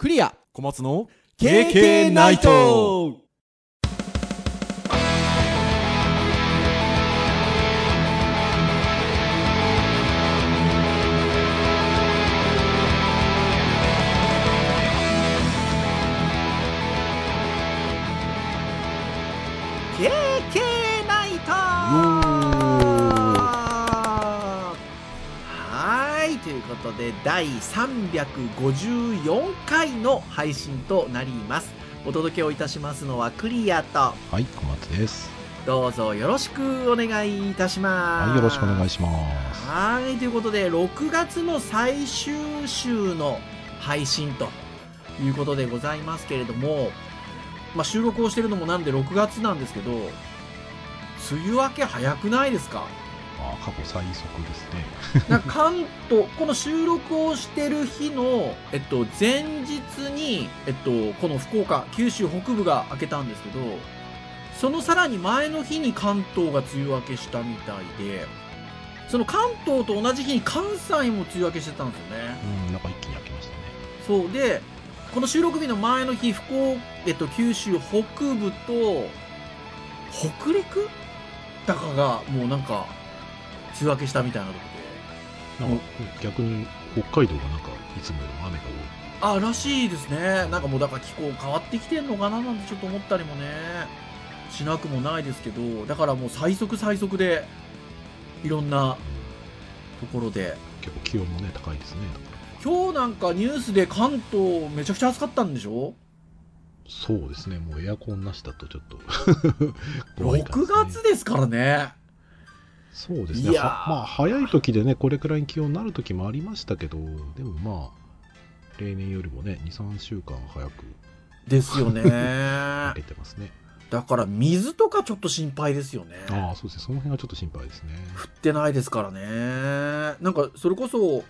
クリア。小松の KK ナイトいということで第354回の配信となりますお届けをいたしますのはクリアとはい、小松です。どうぞよろしくお願いいたしますはい、よろしくお願いします。はいということで6月の最終週の配信ということでございますけれども、まあ、収録をしてるのもなんで6月なんですけど梅雨明け早くないですか？あ過去最速ですね。なんか関東この収録をしてる日の、えっと、前日に、えっと、この福岡九州北部が明けたんですけどそのさらに前の日に関東が梅雨明けしたみたいでその関東と同じ日に関西も梅雨明けしてたんですよねうん、なんか一気に開きましたね。そうでこの収録日の前の日福岡、えっと、九州北部と北陸？だかがもうなんか梅雨明けしたみたいなとこで。なんか逆に北海道がなんかいつもよりも雨が多い。あらしいですね。なんかもうだから気候変わってきてんのかななんてちょっと思ったりもね。しなくもないですけど。だからもう最速最速でいろんなところで。結構気温もね、高いですね。今日なんかニュースで関東めちゃくちゃ暑かったんでしょ？そうですね、もうエアコンなしだとちょっと。6月ですからねそうですね。まあ、早い時でね、これくらいに気温になる時もありましたけど、でもまあ、例年よりもね、2、3週間早くですよね 出だてますね。から水とかちょっと心配ですよねああ、そうですね、その辺はちょっと心配ですね。降ってないですからねなんかそれこそ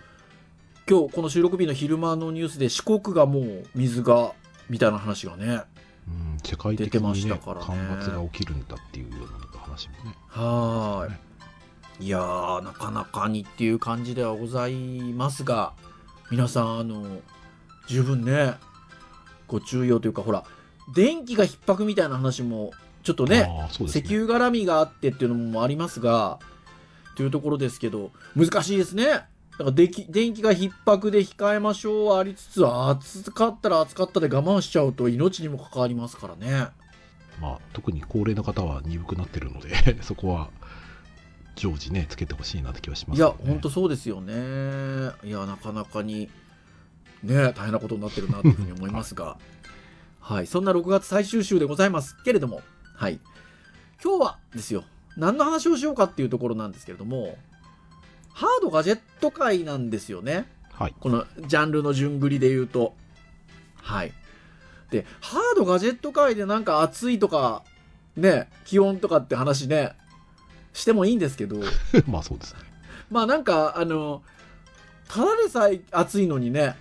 今日この収録日の昼間のニュースで四国がもう水がみたいな話がねうん、世界的出てましにね、たからね干ばつが起きるんだっていうような話もね。はーいいやーなかなかにっていう感じではございますが皆さんあの十分ねご注意をというかほら電気が逼迫みたいな話もちょっとねね。石油絡みがあってっていうのもありますがというところですけど難しいですね。だから電気電気が逼迫で控えましょうはありつつ暑かったら暑かったで我慢しちゃうと命にも関わりますからね。まあ、特に高齢の方は鈍くなってるので そこは常時ねつけてほしいなって気はしますいや本当そうですよね。いやなかなかにね大変なことになってるなというふうに思いますが。はい。そんな6月最終週でございますけれどもはい。今日はですよ何の話をしようかっていうところなんですけれどもハードガジェット界なんですよね。はい。このジャンルの順繰りで言うと。はい。でハードガジェット界でなんか暑いとかね気温とかって話ねしてもいいんですけど。まあそうですね。まあなんかあのただでさえ暑いのにね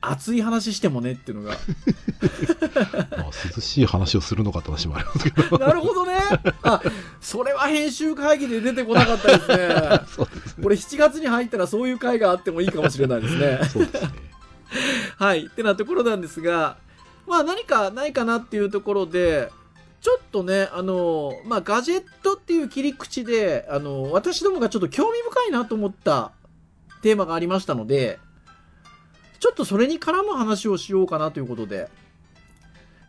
熱い話してもねっていうのが。まあ涼しい話をするのかって話もありますけど。なるほどね。あそれは編集会議で出てこなかったですね。そうですね。これ7月に入ったらそういう会があってもいいかもしれないですね。そうですね。はい。ってなところなんですがまあ何かないかなっていうところでちょっとねあのまあガジェットっていう切り口であの私どもがちょっと興味深いなと思ったテーマがありましたのでちょっとそれに絡む話をしようかなということで、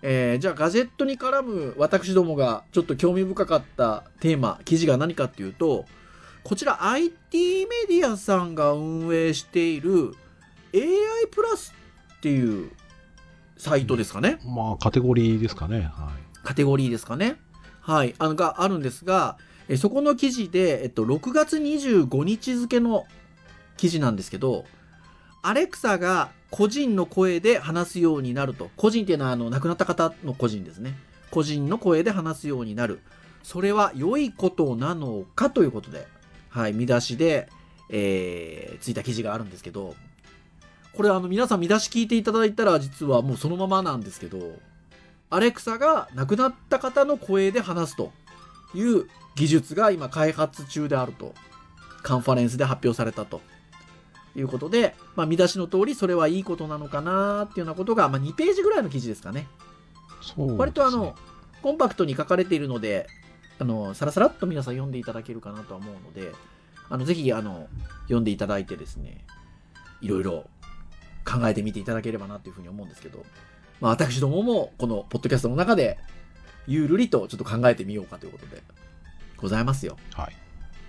えーじゃあガジェットに絡む私どもがちょっと興味深かったテーマ記事が何かっていうとこちら IT メディアさんが運営している AI プラスっていうサイトですかね。まあカテゴリーですかね。はカテゴリーですかね。はい。あの、があるんですが、えそこの記事で、えっと、6月25日付の記事なんですけど、アレクサが個人の声で話すようになると。個人っていうのは、あの、亡くなった方の個人ですね。個人の声で話すようになる。それは良いことなのかということで、はい、見出しで、えー、ついた記事があるんですけど、これあの皆さん見出し聞いていただいたら実はもうそのままなんですけど、アレクサが亡くなった方の声で話すという技術が今開発中であると。カンファレンスで発表されたということで、まあ、見出しの通りそれはいいことなのかなっていうようなことが、まあ、2ページぐらいの記事ですかね。ね割とあの、コンパクトに書かれているので、あの、さらさらっと皆さん読んでいただけるかなとは思うので、あの、ぜひ、あの、読んでいただいてですね、いろいろ考えてみていただければなというふうに思うんですけど、まあ、私どもも、このポッドキャストの中で、ゆるりとちょっと考えてみようかということで、ございますよ。はい。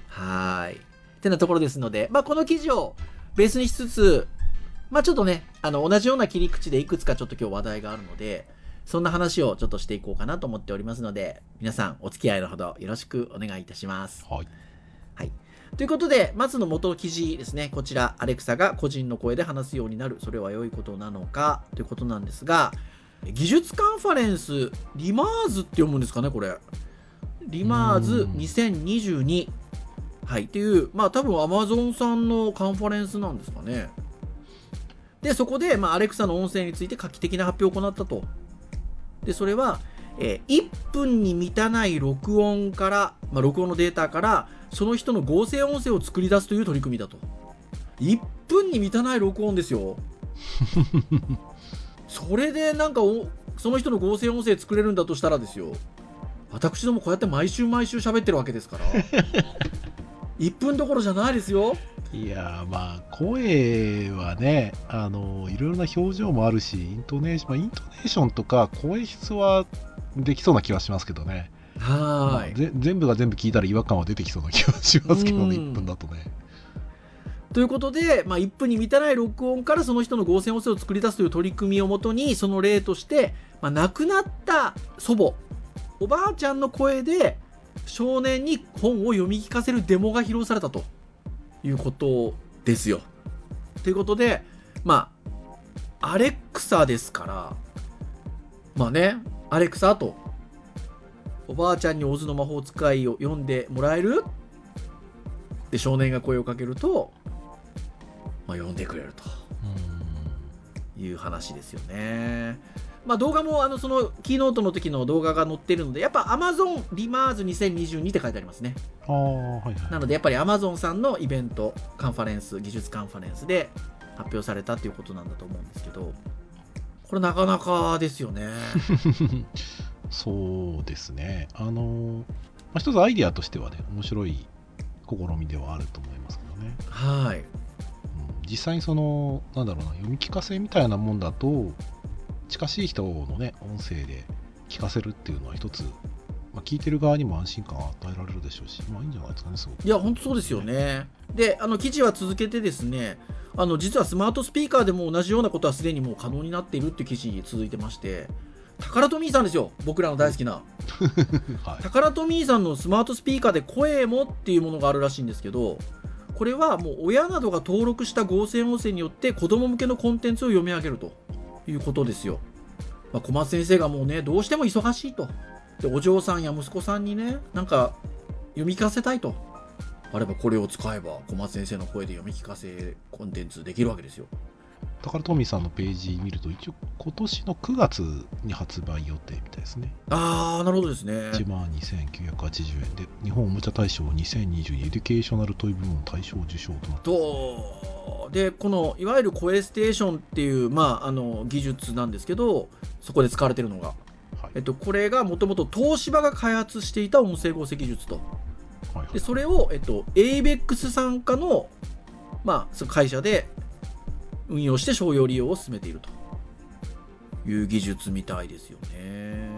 はーい。ってなところですので、まあ、この記事をベースにしつつ、まあ、ちょっとね、あの、同じような切り口でいくつかちょっと今日話題があるので、そんな話をちょっとしていこうかなと思っておりますので、皆さんお付き合いのほどよろしくお願いいたします。はい。はい。ということで、まずの元記事ですね。こちら、アレクサが個人の声で話すようになる。それは良いことなのか？ということなんですが、技術カンファレンス、リマーズって読むんですかね、これ。リマーズ2022。はい。っていう、まあ多分 Amazon さんのカンファレンスなんですかね。で、そこで、まあ、アレクサの音声について画期的な発表を行ったと。で、それは、えー1分に満たない録音から、まあ、録音のデータから、その人の合成音声を作り出すという取り組みだと。1分に満たない録音ですよ。それでなんかお、その人の合成音声作れるんだとしたらですよ。私どもこうやって毎週毎週喋ってるわけですから。1分どころじゃないですよ。いやーまあ声はねあのいろいろな表情もあるしイントネーション、まあ、イントネーションとか声質はできそうな気はしますけどね、まはーい。あぜ全部が全部聞いたら違和感は出てきそうな気はしますけどうんね1分だとねということで、まあ、1分に満たない録音からその人の合成音声を作り出すという取り組みをもとにその例として、まあ、亡くなった祖母おばあちゃんの声で少年に本を読み聞かせるデモが披露されたということですよ。ということでまあアレクサですからまあねアレクサとおばあちゃんにオズの魔法使いを読んでもらえる？で少年が声をかけると、まあ、読んでくれるという話ですよね。まあ、動画もあのそのキーノートの時の動画が載ってるのでやっぱ Amazon リマーズ2022って書いてありますね。ああはいはいなのでやっぱり Amazon さんのイベントカンファレンス技術カンファレンスで発表されたっていうことなんだと思うんですけどこれなかなかですよね。そうですねあの、まあ、一つアイディアとしてはね面白い試みではあると思いますけどねはい。うん実際にそのなんだろうな読み聞かせみたいなもんだと近しい人のね音声で聞かせるっていうのは一つ、まあ、聞いてる側にも安心感を与えられるでしょうしまあいいんじゃないですかねすごくいや、本当そうですよね。で、あの記事は続けてですね、あの実はスマートスピーカーでも同じようなことはすでにもう可能になっているっていう記事続いてまして、タカラトミーさんですよ、僕らの大好きな。はいタカラトミーさんのスマートスピーカーで声もっていうものがあるらしいんですけど、これはもう親などが登録した合成音声によって子供向けのコンテンツを読み上げるということですよ。まあ、小松先生がもうね、どうしても忙しいと。で、お嬢さんや息子さんにね、なんか読み聞かせたいと。あればこれを使えば小松先生の声で読み聞かせコンテンツできるわけですよ。タカラトミーさんのページ見ると一応今年の9月に発売予定みたいですねあー、なるほどですね。1万2980円で日本おもちゃ大賞2022エデュケーショナルトイ部門大賞受賞となってとでこのいわゆるコエステーションっていう、まあ、あの技術なんですけどそこで使われてるのが、はい。えっと、これがもともと東芝が開発していた音声合成技術と。はいはい。でそれを、えっと、ABEX 傘下の,、まあその会社で運用して商用利用を進めていると。いう技術みたいですよね。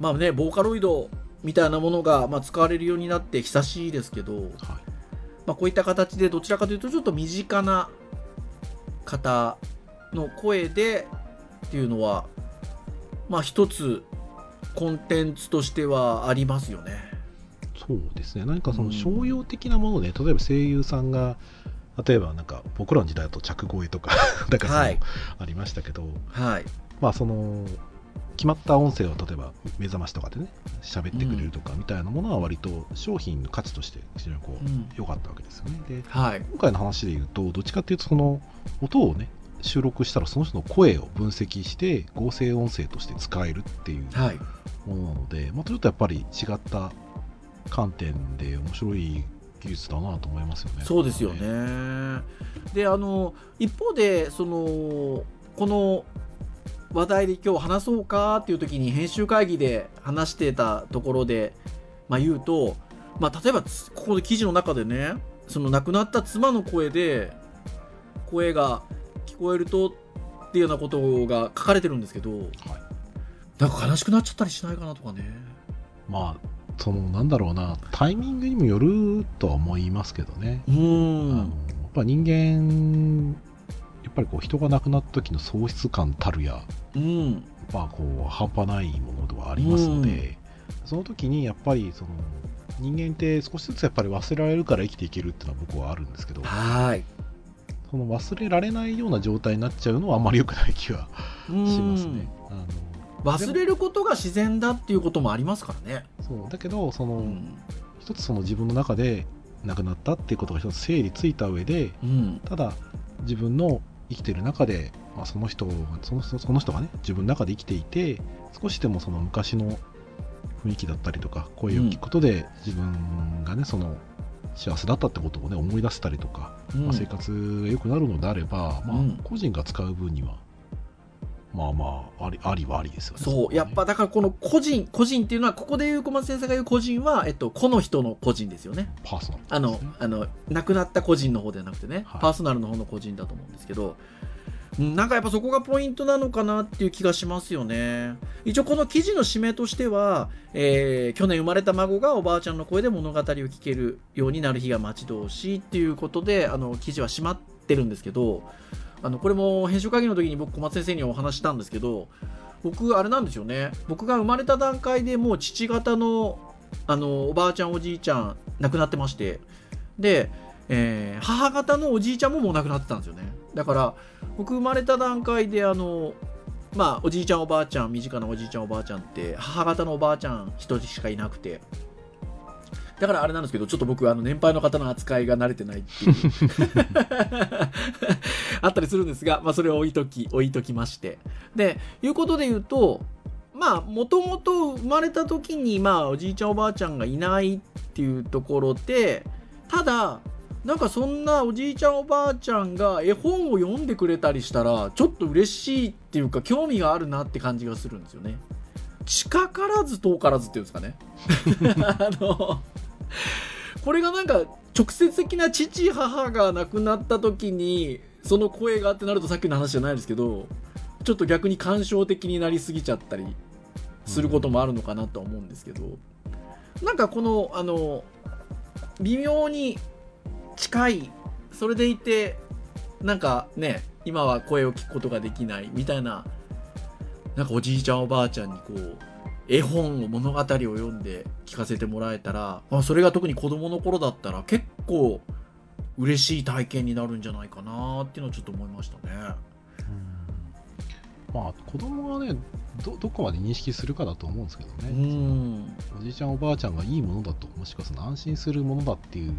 まあねボーカロイドみたいなものが、まあ、使われるようになって久しいですけど、はい。まあ、こういった形でどちらかというとちょっと身近な方の声でっていうのはまあ一つコンテンツとしてはありますよね。そうですね何かそうんの商用的なもので、例えば声優さんが例えばなんか僕らの時代だと着声とか だからはいありましたけどはい。まあその決まった音声を例えば目覚ましとかでね喋ってくれるとかみたいなものは割と商品の価値として非常にこううん良かったわけですよね。ではい。今回の話で言うとどっちかっていうとその音をね収録したらその人の声を分析して合成音声として使えるっていうはい。ものなので、またちょっとやっぱり違った観点で面白い技術だなと思いますよね。そうですよね。であの一方でそのこの話題で今日話そうかっていう時に編集会議で話してたところで、まあ、言うと、まあ、例えばつここで記事の中でねその亡くなった妻の声で声が聞こえるとっていうようなことが書かれてるんですけどはいなんか悲しくなっちゃったりしないかなとかね。まあそのなんだろうな。タイミングにもよるとは思いますけどね。うん。やっぱ人間やっぱりこう人が亡くなった時の喪失感たるやうん。まあこう半端ないものではありますので、その時にやっぱりその人間って少しずつやっぱり忘れられるから生きていけるっていうのは僕はあるんですけどはいその忘れられないような状態になっちゃうのはあんまり良くない気はししますね。あの忘れることが自然だっていうこともありますからね。そうだけどその、うん一つその自分の中で亡くなったっていうことが一つ整理ついた上でうんただ自分の生きてる中で、まあ、その人がその人その人がね自分の中で生きていて少しでもその昔の雰囲気だったりとか声を聞くことで、自分がねその幸せだったってことをね思い出せたりとか、うん。まあ、生活が良くなるのであれば、まあうん。個人が使う分にはまあまあありありはありですよね。そう、ね。やっぱだからこの個人、個人っていうのは、ここで言う小松先生が言う個人は、えっと、この人の個人ですよね。パーソナルあのあの、亡くなった個人の方ではなくてね、はい。パーソナルの方の個人だと思うんですけど、うんなんかやっぱそこがポイントなのかなっていう気がしますよね。一応この記事の締めとしては、えー去年生まれた孫がおばあちゃんの声で物語を聞けるようになる日が待ち遠しいっていうことで、あの、記事は締まってるんですけど、あの、これも編集会議の時に僕小松先生にお話ししたんですけど、僕、あれなんですよね。僕が生まれた段階でもう父方の、あの、おばあちゃんおじいちゃん亡くなってまして、で、えー母方のおじいちゃんももう亡くなってたんですよね。だから、僕生まれた段階で、あの、まあ、おじいちゃんおばあちゃん、身近なおじいちゃんおばあちゃんって、母方のおばあちゃん一人しかいなくて、だからあれなんですけど、ちょっと僕、あの、年配の方の扱いが慣れてないっていう。あったりするんですが、まあ、それを置いとき、置いときまして。で、いうことで言うと、まあ、もともと生まれた時に、まあ、おじいちゃんおばあちゃんがいないっていうところで、ただ、なんかそんなおじいちゃんおばあちゃんが絵本を読んでくれたりしたら、ちょっと嬉しいっていうか、興味があるなって感じがするんですよね。近からず遠からずっていうんですかね。あの、これがなんか直接的な父母が亡くなった時にその声がってなるとさっきの話じゃないですけどちょっと逆に感傷的になりすぎちゃったりすることもあるのかなとは思うんですけど、なんかこのあの微妙に近い。それでいてなんかね今は声を聞くことができないみたいななんかおじいちゃんおばあちゃんにこう絵本を物語を読んで聞かせてもらえたら、まあ、それが特に子供の頃だったら結構嬉しい体験になるんじゃないかなっていうのはちょっと思いましたね。まあ子供がねどどこまで認識するかだと思うんですけどうね、んおじいちゃんおばあちゃんがいいものだともしくはその安心するものだっていう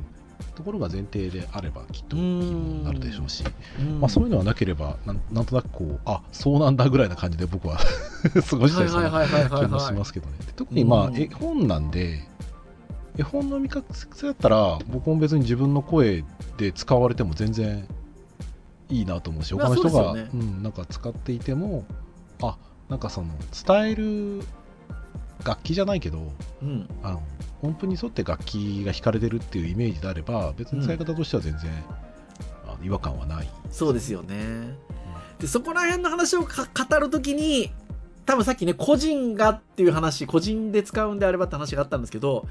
ところが前提であればきっといいものになるでしょうし、うん。まあ、そういうのはなければなんなんとなくこうあそうなんだぐらいな感じで僕は 過ごしたりする気もしはいますけどね。で特にまあうん。絵本なんで絵本の見かけだったら僕も別に自分の声で使われても全然いいなと思うしまあ他の人が、そうね。うん、なんか使っていてもあなんかその伝える楽器じゃないけどうん。あの音符に沿って楽器が弾かれてるっていうイメージであれば別に使い方としては全然、あの違和感はない。そうですよね。でそこら辺の話をか語るときに多分さっきね個人がっていう話個人で使うんであればって話があったんですけど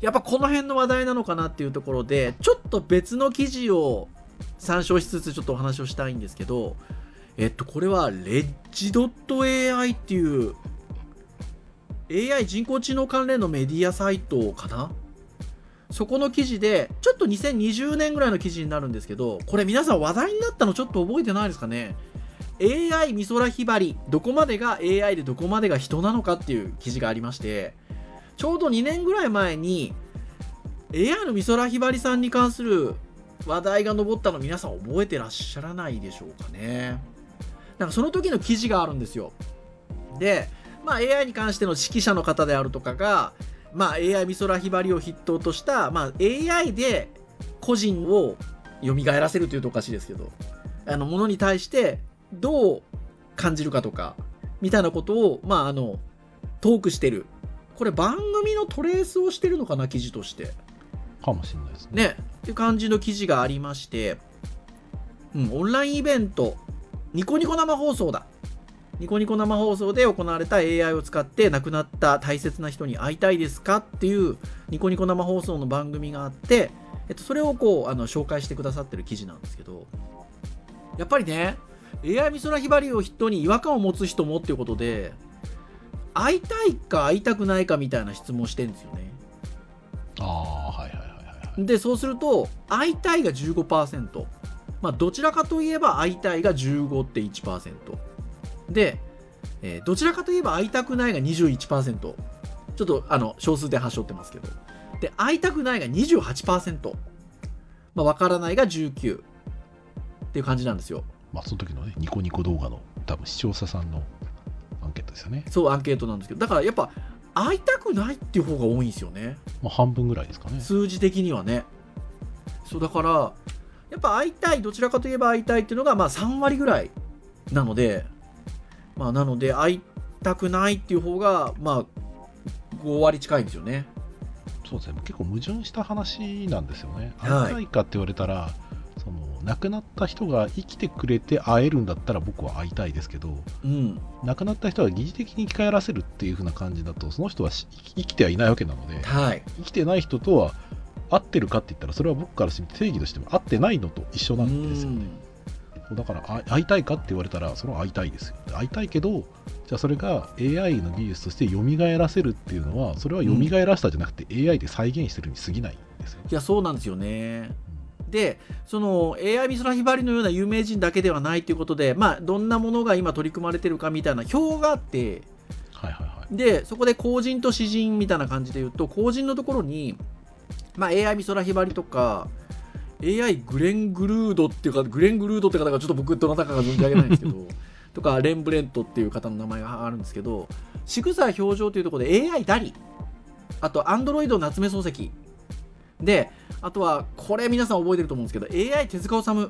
やっぱこの辺の話題なのかなっていうところでちょっと別の記事を参照しつつちょっとお話をしたいんですけどえっとこれはレッジ .ai っていう AI 人工知能関連のメディアサイトかな？そこの記事で、ちょっと2020年ぐらいの記事になるんですけど、これ皆さん話題になったのちょっと覚えてないですかね ?AI 美空ひばり、どこまでが AI でどこまでが人なのかっていう記事がありまして、ちょうど2年ぐらい前に、AI の美空ひばりさんに関する話題が上ったの皆さん覚えてらっしゃらないでしょうかね？なんかその時の記事があるんですよ。で、まあ AI に関しての指揮者の方であるとかが、まあ、AI 美空ひばりを筆頭とした、まあ、AI で個人を蘇らせるというとおかしいですけどあのものに対してどう感じるかとかみたいなことを、まあ、あのトークしてる。これ番組のトレースをしてるのかな記事として。かもしれないですね。ね。っていう感じの記事がありまして、うん、オンラインイベントニコニコ生放送だニコニコ生放送で行われた AI を使って亡くなった大切な人に会いたいですかっていうニコニコ生放送の番組があって、えっと、それをこうあの紹介してくださってる記事なんですけどやっぱりね AI 美空ひばりを筆頭に違和感を持つ人もっていうことで会いたいか会いたくないかみたいな質問をしてるんですよね。ああ、はいはいはいはい。でそうすると会いたいが15%、まあ、どちらかといえば会いたいが15.1%で、えーどちらかといえば会いたくないが21%ちょっとあの少数で端折ってますけど。で会いたくないが28%まあ、わからないが19っていう感じなんですよ。まあ、その時のね、ニコニコ動画の多分視聴者さんのアンケートですよね。そうアンケートなんですけど。だからやっぱ会いたくないっていう方が多いんですよね。まあ、半分ぐらいですかね。数字的にはね。そうだからやっぱ会いたいどちらかといえば会いたいっていうのがまあ3割ぐらいなのでまあなので会いたくないっていう方がまあ5割近いんですよねそうですね。結構矛盾した話なんですよね。はい会いたいかって言われたら、その亡くなった人が生きてくれて会えるんだったら僕は会いたいですけど、うん亡くなった人は疑似的に生き返らせるっていう風な感じだと、その人はし生きてはいないわけなので、はい生きてない人とは合ってるかって言ったら、それは僕からして定義としても合ってないのと一緒なんですよね。だからあ会いたいかって言われたらそれは会いたいですよ。会いたいけどじゃあそれが AI の技術として蘇らせるっていうのはそれは蘇らせたじゃなくて AI で再現してるに過ぎないんですよ、いやそうなんですよね。でその AI 美空ひばりのような有名人だけではないということでまあどんなものが今取り組まれてるかみたいな表があってはいはいはい。でそこで公人と詩人みたいな感じで言うと公人のところに、まあ、AI 美空ひばりとか AI グレン・グルードっていうかグレン・グルードって方がちょっと僕どなたかが存じ上げないんですけど とかレン・ブレントっていう方の名前があるんですけど仕草表情というところで AI ダリ。あとアンドロイド夏目漱石。であとはこれ皆さん覚えてると思うんですけど AI 手塚治虫。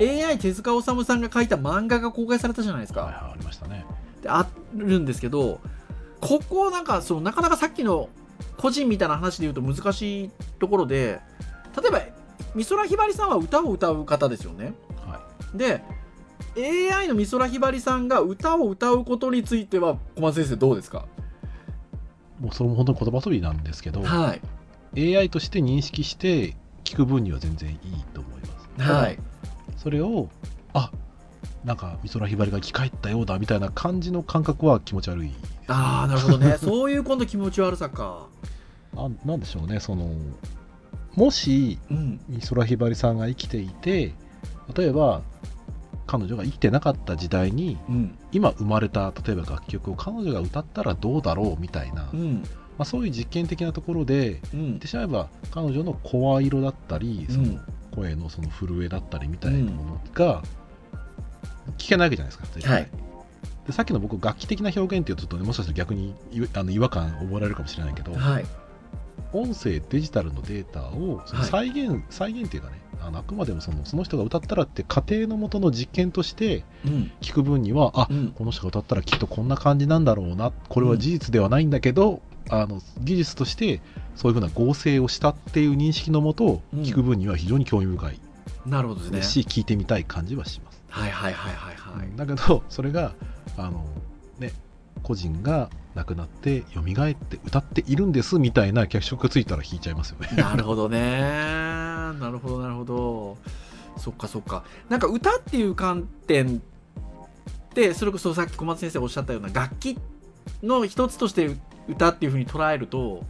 AI 手塚治虫さんが書いた漫画が公開されたじゃないですか、はいはいありましたね。であるんですけどここなんかそのなかなかさっきの個人みたいな話で言うと難しいところで例えば美空ひばりさんは歌を歌う方ですよね。はで AI の美空ひばりさんが歌を歌うことについては小松先生どうですか？いもうそれも本当に言葉遊びなんですけど、はい。AI として認識して聞く分には全然いいと思います。はい。それをあなんか美空ひばりが生き返ったようだみたいな感じの感覚は気持ち悪いああなるほどね。そういう今度気持ち悪さか。あなんでしょうねそのもしうん。美空ひばりさんが生きていて例えば彼女が生きてなかった時代にうん。今生まれた例えば楽曲を彼女が歌ったらどうだろうみたいな、まうん。あ、そういう実験的なところでうん。言ってしまえば彼女の声色だったりそのうん声のその震えだったりみたいなものが聞けないわけじゃないですか絶対。はい。でさっきの僕楽器的な表現っていうとちょっとねもしかしたら逆にいあの違和感覚えられるかもしれないけど、はい音声デジタルのデータをそのはい。再現、再現っていうかねあのあくまでもそのその人が歌ったらって過程のもとの実験としてうん。聞く分にはあ、うん。この人が歌ったらきっとこんな感じなんだろうなこれは事実ではないんだけど、あの技術としてそういうふうな合成をしたっていう認識のもとうん。聞く分には非常に興味深い。なるほどですねし、聞いてみたい感じはします、はいはいはいはいはい。だけどそれがあのね個人が亡くなって蘇って歌っているんですみたいな脚色がついたら弾いちゃいますよね。なるほどね。なるほどなるほど。そっかそっか。なんか歌っていう観点ってそれこそさっき小松先生おっしゃったような楽器の一つとして歌っていうふうに捉えると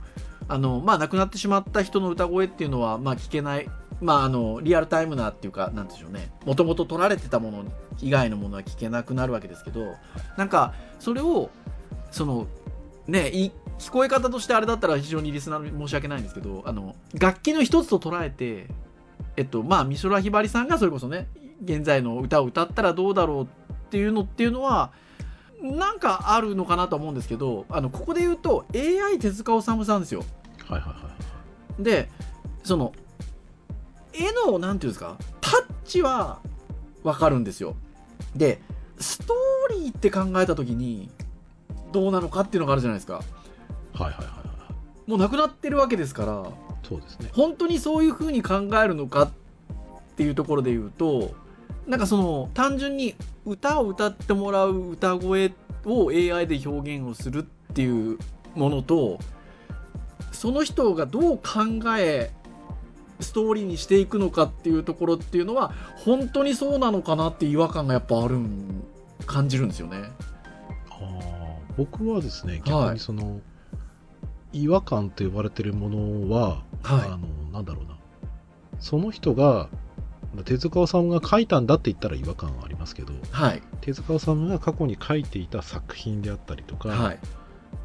あのまあ亡くなってしまった人の歌声っていうのはまあ聞けないまああのリアルタイムなっていうかなんでしょうね。もともと取られてたもの以外のものは聞けなくなるわけですけどなんかそれをそのねい聞こえ方としてあれだったら非常にリスナーに申し訳ないんですけどあの楽器の一つと捉えてえっとまあ美空ひばりさんがそれこそね現在の歌を歌ったらどうだろうっていうのっていうのはなんかあるのかなと思うんですけどあのここで言うと AI 手塚治虫さんですよ。はいはいはい。でその絵のなんていうんですかタッチはわかるんですよ。でストーリーって考えた時にどうなのかっていうのがあるじゃないですか。はいはいはいはい。もうなくなってるわけですからそうですね。本当にそういう風に考えるのかっていうところで言うとなんかその単純に歌を歌ってもらう歌声を AI で表現をするっていうものとその人がどう考えストーリーにしていくのかっていうところっていうのは本当にそうなのかなって違和感がやっぱあるん感じるんですよね。あー僕はですねはい。逆にその、違和感と呼ばれてるものは、はい。あのなんだろうな。その人が手塚治虫が書いたんだって言ったら違和感はありますけどはい。手塚治虫が過去に書いていた作品であったりとか、はい。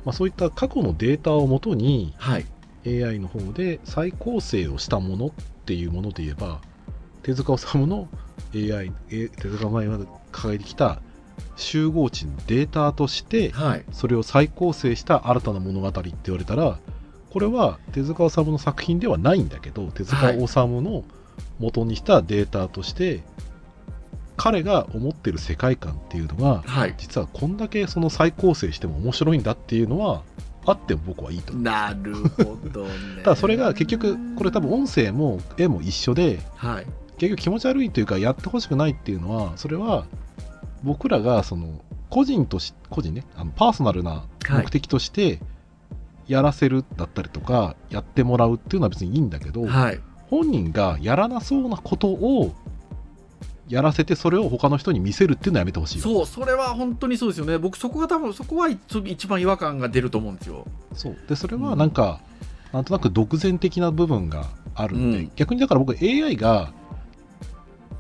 まあ、そういった過去のデータをもとにはい。AI の方で再構成をしたものっていうもので言えば手塚治虫の AI え手塚治虫が掲げてきた集合値のデータとしてはい。それを再構成した新たな物語って言われたらこれは手塚治虫の作品ではないんだけど手塚治虫の元にしたデータとして、彼が思ってる世界観っていうのがはい。実はこんだけその再構成しても面白いんだっていうのはあっても僕はいいと。なるほどね。ただそれが結局これ多分音声も絵も一緒ではい。結局気持ち悪いというかやってほしくないっていうのはそれは僕らがその個人とし個人ねあのパーソナルな目的としてやらせるだったりとか、やってもらうっていうのは別にいいんだけど、はい。本人がやらなそうなことをやらせてそれを他の人に見せるっていうのはやめてほしいそうそれは本当にそうですよね。僕そこが多分そこは一一番違和感が出ると思うんですよ。そう。でそれはなんか、なんとなく独善的な部分があるんで、うん。逆にだから僕 AI が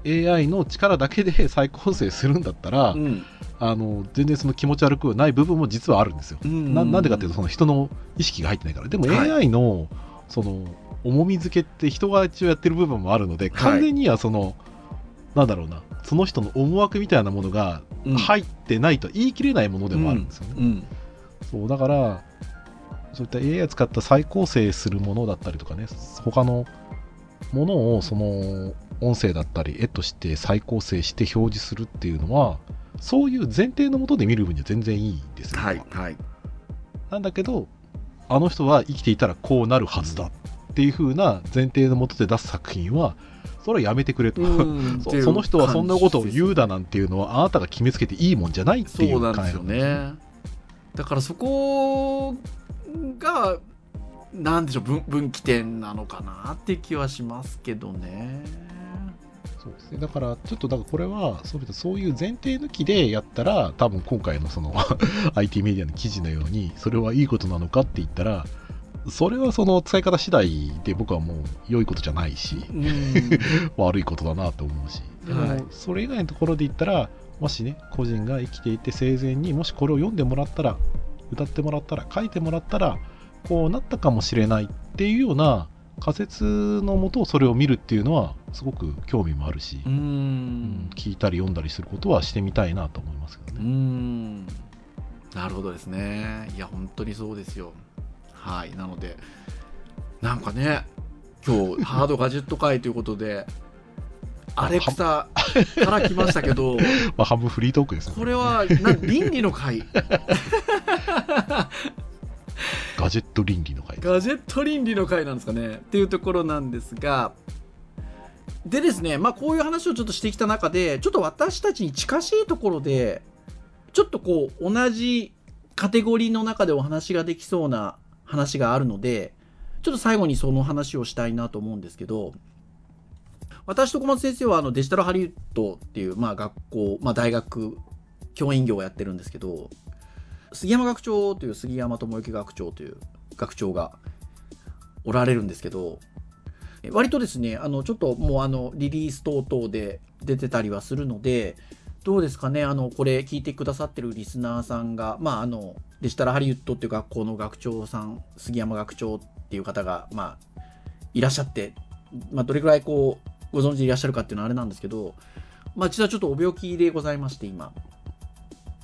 AI の力だけで再構成するんだったら、うん。あの全然その気持ち悪くない部分も実はあるんですよ。ななんでかっていうとその人の意識が入ってないから。でもはい。AI のその重み付けって人が一応やってる部分もあるので完全にはその、なんだろうなその人の思惑みたいなものがうん。入ってないと言い切れないものでもあるんですよね。うん。そうだからそういった AI を使った再構成するものだったりとかね他のものをその音声だったり絵として再構成して表示するっていうのはそういう前提のもとで見る分には全然いいんですよ、はいはい。なんだけどあの人は生きていたらこうなるはずだっていう風な前提のもとで出す作品はそれはやめてくれと、うん。そうその人はそんなことを言うだななんていうのはあなたが決めつけていいもんじゃないっていそううなんですよね。だからそこがなんでしょう分分岐点なのかなって気はしますけどねそうですね、だから、ちょっとだからこれはそうそういう前提抜きでやったら、多分今回のその IT メディアの記事のように、それはいいことなのかって言ったら、それはその使い方次第で僕はもう良いことじゃないし、うん。悪いことだなと思うし、はい。それ以外のところで言ったら、もしね、個人が生きていて生前にもしこれを読んでもらったら、歌ってもらったら、書いてもらったら、こうなったかもしれないっていうような仮説のもとそれを見るっていうのはすごく興味もあるし、ううん。ん聞いたり読んだりすることはしてみたいなと思いますけどうね。ん。なるほどですね。いや本当にそうですよ。はい。なのでなんかね今日ハードガジェット会ということで アレクサから来ましたけど まあ、半分フリートークですね。これはな倫理の会 ガジェット倫理の会。ガジェット倫理の会なんですかねっていうところなんですがでですねまあこういう話をちょっとしてきた中でちょっと私たちに近しいところでちょっとこう同じカテゴリーの中でお話ができそうな話があるのでちょっと最後にその話をしたいなと思うんですけど私と小松先生はあのデジタルハリウッドっていう、まあ、学校、まあ、大学教員業をやってるんですけど杉山学長という杉山智之学長という学長がおられるんですけど割とですねあのちょっともうあのリリース等々で出てたりはするのでどうですかねあのこれ聞いてくださってるリスナーさんがまああのデジタルハリウッドっていう学校の学長さん杉山学長っていう方がまあいらっしゃって、まあ、どれくらいこうご存知でいらっしゃるかっていうのはあれなんですけど、まあ、実はちょっとお病気でございまして今。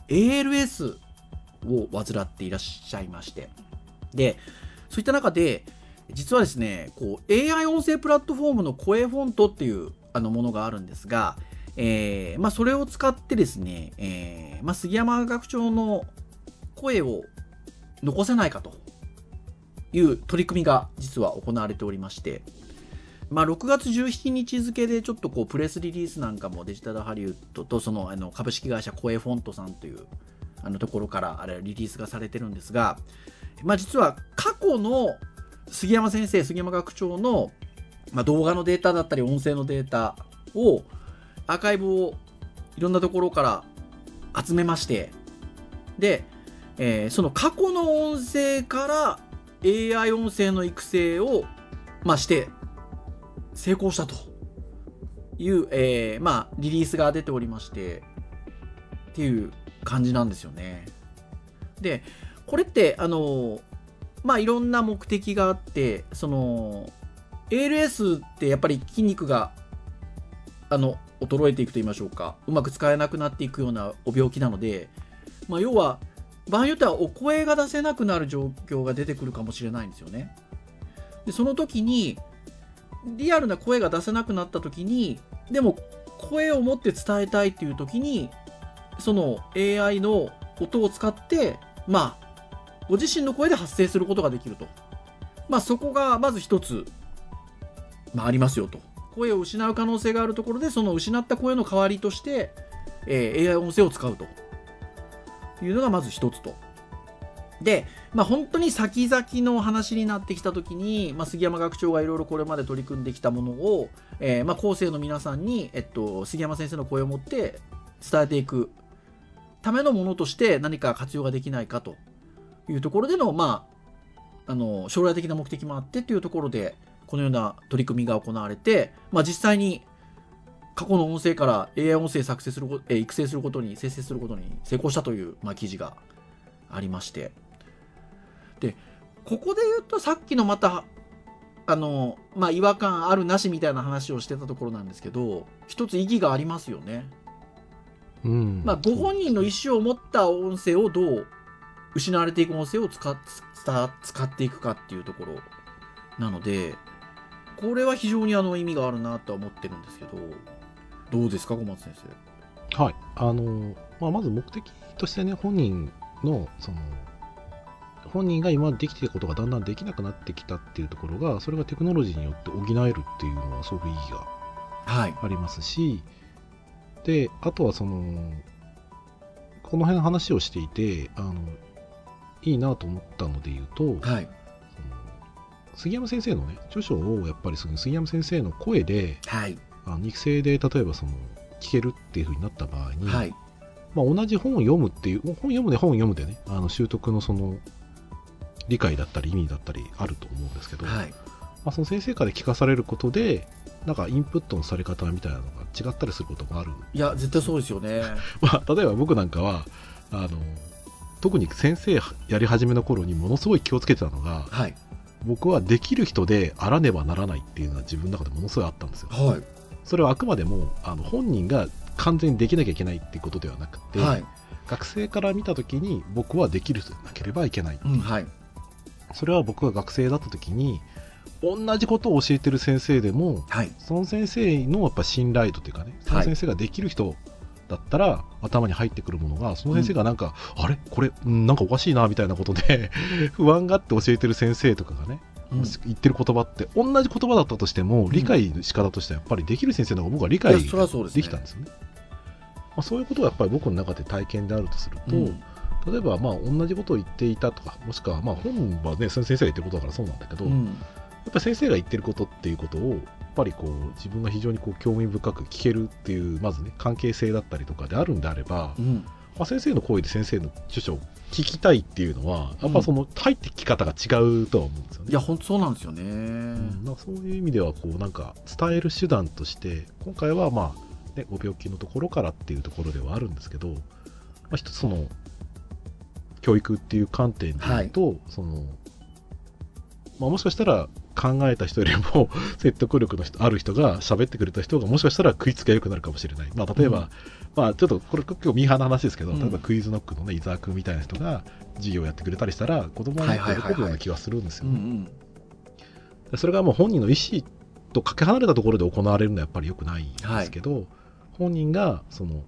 ALS を患っていらっしゃいまして。でそういった中で実はですねこう AI 音声プラットフォームの声フォントっていうあのものがあるんですが、えーまあ、それを使ってですね、えーまあ、杉山学長の声を残せないかという取り組みが実は行われておりまして、まあ、6月17日付でちょっとこうプレスリリースなんかもデジタルハリウッドとそのあの株式会社声フォントさんというあのところからあれリリースがされてるんですが、まあ、実は過去の杉山先生杉山学長の、まあ、動画のデータだったり音声のデータをアーカイブをいろんなところから集めましてで、えーその過去の音声から AI 音声の育成を、まあ、して成功したという、えーまあ、リリースが出ておりましてっていう感じなんですよね。でこれってあのまあいろんな目的があってその ALS ってやっぱり筋肉があの衰えていくと言いましょうかうまく使えなくなっていくようなお病気なので、まあ、要は場合によってはお声が出せなくなる状況が出てくるかもしれないんですよね。でその時にリアルな声が出せなくなった時にでも声を持って伝えたいっていう時にその AI の音を使ってまあご自身の声で発声することができると。まあそこがまず一つ、まあ、ありますよと。声を失う可能性があるところでその失った声の代わりとして、えー AI 音声を使うと。いうのがまず一つと。で、まあ、本当に先々の話になってきた時に、まあ、杉山学長がいろいろこれまで取り組んできたものを、えーまあ、後世の皆さんに、えっと、杉山先生の声を持って伝えていくためのものとして何か活用ができないかというところでの,、まあ、あの将来的な目的もあってというところでこのような取り組みが行われて、まあ、実際に過去の音声から AI 音声作成するえ育成することに生成することに成功したという、まあ、記事がありましてでここで言うとさっきのまたあのまあ違和感あるなしみたいな話をしてたところなんですけど一つ意義がありますよね。うんまあ、ご本人の意思を持った音声をどう失われていく音声を使っ使使っていくかっていうところなのでこれは非常にあの意味があるなとは思ってるんですけどどうですか小松先生？はい。あの、まあ、まず目的としてね、本人の、その、本人が今までできていたことがだんだんできなくなってきたっていうところが、それがテクノロジーによって補えるっていうのはすごく意義がはい、ありますし、で、あとはその、この辺の話をしていて、あの、いいなと思ったので言うと、はい、杉山先生のね、著書をやっぱりその杉山先生の声で、はい、あの肉声で例えばその聞けるっていう風になった場合に、はい、まあ、同じ本を読むっていう、本読むで本を読むでね、あの習得のその理解だったり意味だったりあると思うんですけど、はい、まあ、その先生から聞かされることで、なんかインプットのされ方みたいなのが違ったりすることもある。いや絶対そうですよね。まあ、例えば僕なんかは、あの、特に先生やり始めの頃にものすごい気をつけてたのが、はい、僕はできる人であらねばならないっていうのは自分の中でものすごいあったんですよ。はい、それはあくまでもあの本人が完全にできなきゃいけないっていうことではなくて、はい、学生から見た時に僕はできる人でなければいけない、うん、はい、それは僕が学生だった時に同じことを教えてる先生でもはい、その先生のやっぱ信頼度というかねその先生ができる人だったら頭に入ってくるものがその先生がなんか、あれ？これうんなんかおかしいなみたいなことで 不安があって教えてる先生とかがね、言ってる言葉って同じ言葉だったとしても理解の仕方としてはやっぱりできる先生の方が僕は理解できたんですよね。まあ、そういうことがやっぱり僕の中で体験であるとすると、うん。例えばまあ同じことを言っていたとかもしくはまあ本はねその先生が言ってることだからそうなんだけど、やっうん、ぱり先生が言ってることっていうことをやっぱりこう自分が非常にこう興味深く聞けるっていうまずね関係性だったりとかであるんであれば、うん、まあ、先生の声で先生の著書を聞きたいっていうのはやっぱその入ってき方が違うとは思うんですよね。いや本当そうなんですよね。うんなんかそういう意味ではこうなんか伝える手段として今回はまあ、ね、ご病気のところからっていうところではあるんですけど、まあ、一つその教育っていう観点で言うと、そのまあ、もしかしたら考えた人よりも 説得力の人ある人が喋ってくれた人がもしかしたら食いつきが良くなるかもしれない、まあ、例えば、うん。まあ、ちょっとこれ結構ミーハーな話ですけど、うん。例えばクイズノックの、ね、伊沢君みたいな人が授業をやってくれたりしたら子供に喜ぶような気がするんですよ。ね。それがもう本人の意思とかけ離れたところで行われるのはやっぱり良くないんですけど、本人がその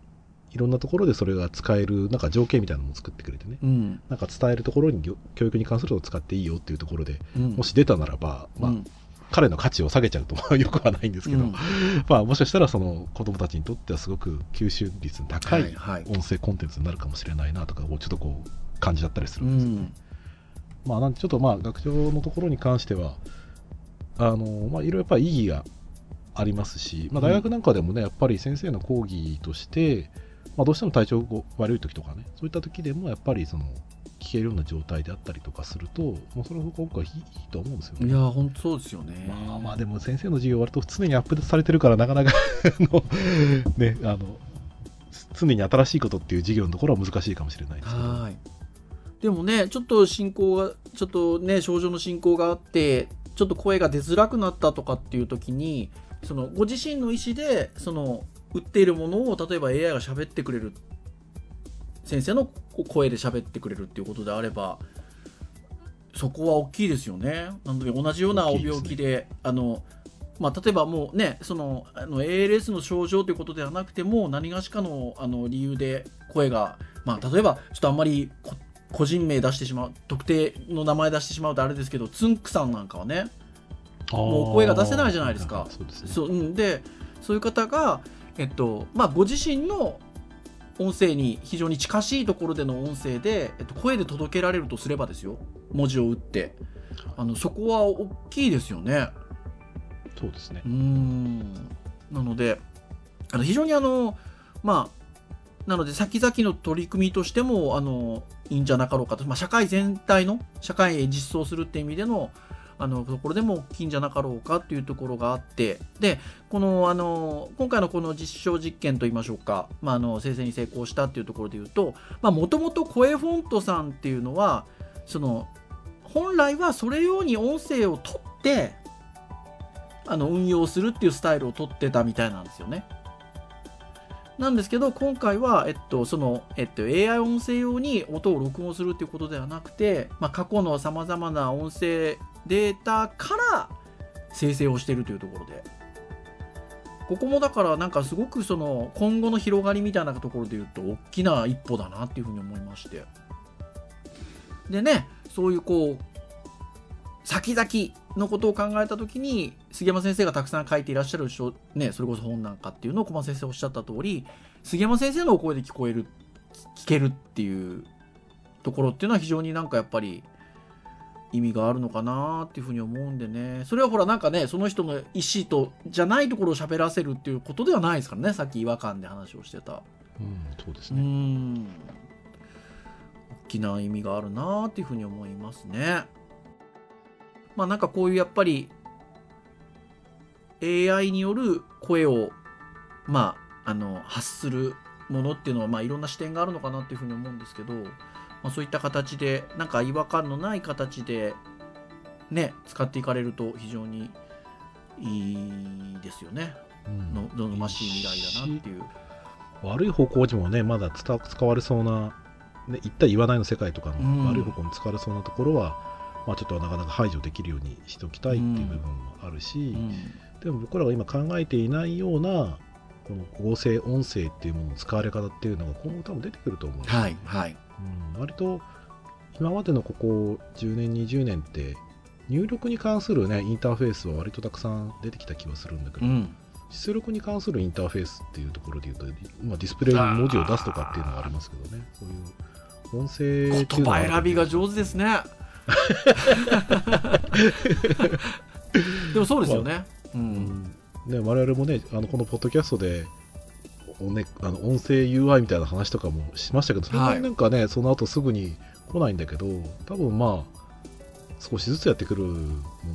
いろんなところでそれが使えるなんか条件みたいなのを作ってくれてね。うん。なんか伝えるところに教教育に関するのを使っていいよっていうところでうん。もし出たならば、まあうん。彼の価値を下げちゃうとまあよくはないんですけど、うん。まあ、もしかしたらその子供たちにとってはすごく吸収率の高はい音声コンテンツになるかもしれないなとかをちょっとこう感じちゃったりするですよね。うん。んまあ、なんでちょっとまあ学長のところに関してはあの、まあ、いろいろやっぱり意義がありますし、まあ、大学なんかでもね、やっぱり先生の講義として、まあ、どうしても体調が悪い時とかねそういった時でもやっぱりその聞けるような状態であったりとかするともうそれは僕はいいと思うんですよね。いや本当そうですよね。まあまあでも先生の授業割と常にアップデートされてるからなかなかねあの常に新しいことっていう授業のところは難しいかもしれないですけど。はい。でもねちょっと進行がちょっとね症状の進行があってちょっと声が出づらくなったとかっていう時にそのご自身の意思でその打っているものを例えば AI が喋ってくれる先生の声で喋ってくれるっていうことであればそこは大きいですよね。なので同じようなお病気であのまあ、例えばもうねそのあの ALS の症状ということではなくても何がしかのあの理由で声が、まあ、例えばちょっとあんまりこ個人名出してしまう特定の名前出してしまうとあれですけどつんくさんなんかはねもう声が出せないじゃないですか。そうですね。そううん。でそういう方が、えっとまあ、ご自身の音声に非常に近しいところでの音声で、えっと、声で届けられるとすればですよ。文字を打って。あのそこは大きいですよね。そうですね。うーん。なのであの非常にあのまあなので先々の取り組みとしてもあのいいんじゃなかろうかと、まあ、社会全体の社会へ実装するっていう意味でのあのところでも大きいんじゃなかろうかっていうところがあってでこのあの今回のこの実証実験といいましょうか、まあ、あの生成に成功したっていうところで言うともともと声フォントさんっていうのはその本来はそれ用に音声を取ってあの運用するっていうスタイルを取ってたみたいなんですよね。なんですけど今回は、えっとそのえっと、AI 音声用に音を録音するっていうことではなくて、まあ、過去のさまざまな音声データから生成をしているというところで。ここもだからなんかすごくその今後の広がりみたいなところで言うと大きな一歩だなっていうふうに思いまして。でねそういうこう先々のことを考えた時に杉山先生がたくさん書いていらっしゃる、ね、それこそ本なんかっていうのを小松先生おっしゃった通り杉山先生のお声で聞こえる聞けるっていうところっていうのは非常になんかやっぱり意味があるのかなっていうふうに思うんでね。それはほらなんかねその人の意思とじゃないところを喋らせるっていうことではないですからね。さっき違和感で話をしてた。うんそうですうねん。大きな意味があるなっていうふうに思いますね。まあなんかこういうやっぱり AI による声をまああの発するものっていうのはまあいろんな視点があるのかなっていうふうに思うんですけど、まあ、そういった形でなんか違和感のない形でね使っていかれると非常にいいですよね。うんの望ましい未来だなっていう。悪い方向にもねまだ伝使われそうな、ね、言った言わないの世界とかうんの悪い方向に使われそうなところは、まあ、ちょっとなかなか排除できるようにしておきたいっていう部分もあるし、うんでも僕らが今考えていないようなこの合成音声っていうものの使われ方っていうのが今後多分出てくると思うんですよはいはい。うん、割と今までのここ10年20年って入力に関するねインターフェースは割とたくさん出てきた気はするんだけど、うん出力に関するインターフェースっていうところで言うと、まあ、ディスプレイに文字を出すとかっていうのがありますけどねそういう音声ってい言うのは葉選びが上手ですね。でもそうですよね。う。うんんね、我々もねあのこのポッドキャストでおね、あの音声 UI みたいな話とかもしましたけど、それなんかね、その後すぐに来ないんだけど、多分まあ、少しずつやってくるも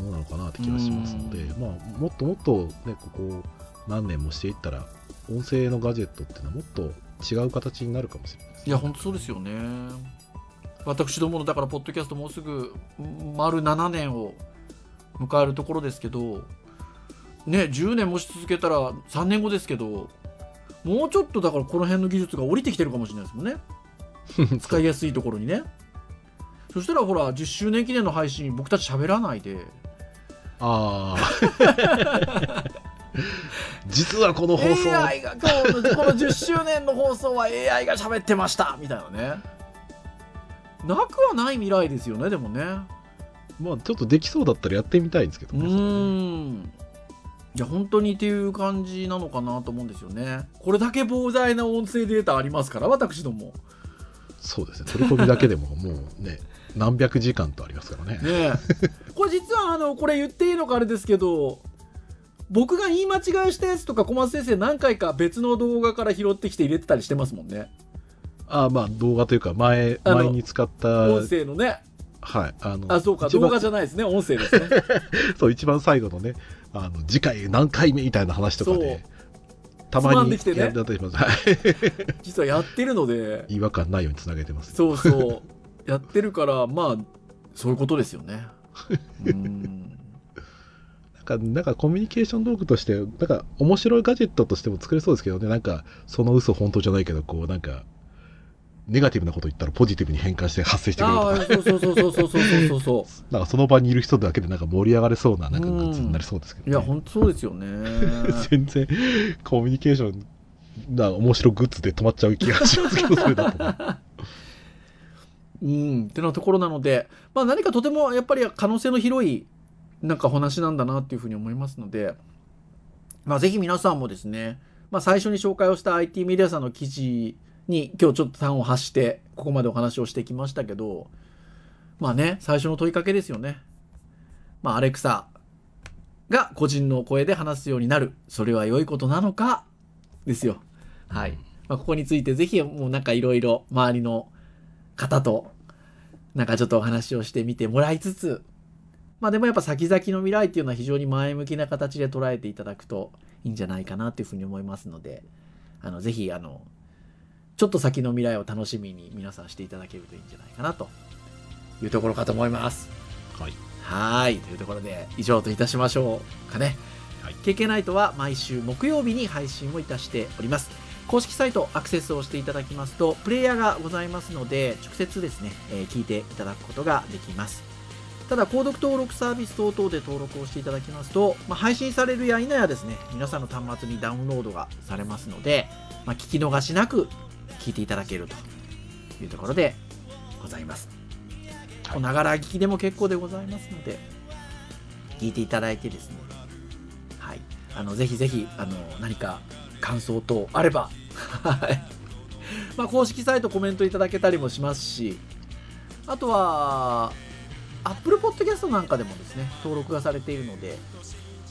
のなのかなって気がしますのでう、まあ、もっともっとね、ここ何年もしていったら、音声のガジェットっていうのはもっと違う形になるかもしれないですね、いや、本当そうですよね。私どもの、だから、ポッドキャストもうすぐ、丸7年を迎えるところですけどね10年もし続けたら3年後ですけどもうちょっとだからこの辺の技術が降りてきてるかもしれないですもんね。使いやすいところにね。そしたらほら10周年記念の配信僕たち喋らないで。ああ 実はこの放送。AI が今日のこの10周年の放送は AI が喋ってましたみたいなね。なくはない未来ですよねでもね。まあちょっとできそうだったらやってみたいんですけどうねーんいや本当にっていう感じなのかなと思うんですよね。これだけ膨大な音声データありますから私ども。そうですね。取り込みだけでも もうね何百時間とありますからね。ねえ。これ実はあのこれ言っていいのかあれですけど僕が言い間違いしたやつとか小松先生何回か別の動画から拾ってきて入れてたりしてますもんね。ああまあ動画というか前前に使った音声のねはいあのあそうか動画じゃないですね音声ですね。そう一番最後のねあの次回何回目みたいな話とかでたまにできてね。やったりします、はい。実はやってるので。違和感ないようにつなげてます。そうそう。やってるからまあそういうことですよね。うん。なんかなんかコミュニケーション道具としてなんか面白いガジェットとしても作れそうですけどね。なんかその嘘本当じゃないけどこうなんかネガティブなこと言ったらポジティブに変換して発生してくるとか。そうそうそうそうそうそうそうそう。なんかその場にいる人だけでなんか盛り上がれそうななんかグッズになりそうですけど、ね。いや本当そうですよね。全然コミュニケーションな面白グッズで止まっちゃう気がしますけどそれだと。うんってなところなので、まあ、何かとてもやっぱり可能性の広いなんか話なんだなっていうふうに思いますので、まあ、ぜひ皆さんもですね、まあ、最初に紹介をした IT メディアさんの記事に今日ちょっと端を発してここまでお話をしてきましたけどまあね最初の問いかけですよね。まあ、アレクサが個人の声で話すようになるそれは良いことなのか？ですよ。はい。まあ、ここについてぜひもうなんかいろいろ周りの方となんかちょっとお話をしてみてもらいつつまあでもやっぱ先々の未来っていうのは非常に前向きな形で捉えていただくといいんじゃないかなっていうふうに思いますのであのぜひあのちょっと先の未来を楽しみに皆さんしていただけるといいんじゃないかなというところかと思います。はいはいというところで以上といたしましょうかね。はい KK ナイトは毎週木曜日に配信をいたしております。公式サイトアクセスをしていただきますとプレイヤーがございますので直接ですね、えー聞いていただくことができますただ購読登録サービス等々で登録をしていただきますと、まあ、配信されるや否やですね皆さんの端末にダウンロードがされますので、まあ、聞き逃しなく聞いていただけるというところでございます。ながら聞きでも結構でございますので聞いていただいてですね。はい。あのぜひぜひあの何か感想等あればはい。まあ公式サイトコメントいただけたりもしますしあとは Apple Podcast なんかでもですね登録がされているので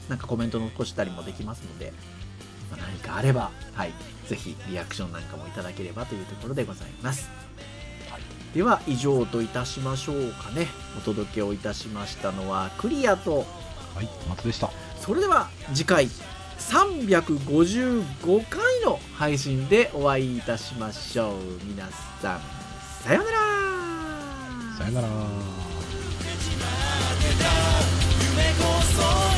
なんかコメント残したりもできますので、まあ何かあればはいぜひリアクションなんかもいただければというところでございます、では以上といたしましょうかね。お届けをいたしましたのはクリアとはい松でした。それでは次回355回の配信でお会いいたしましょう。皆さんさようなら。さよなら。夢こそ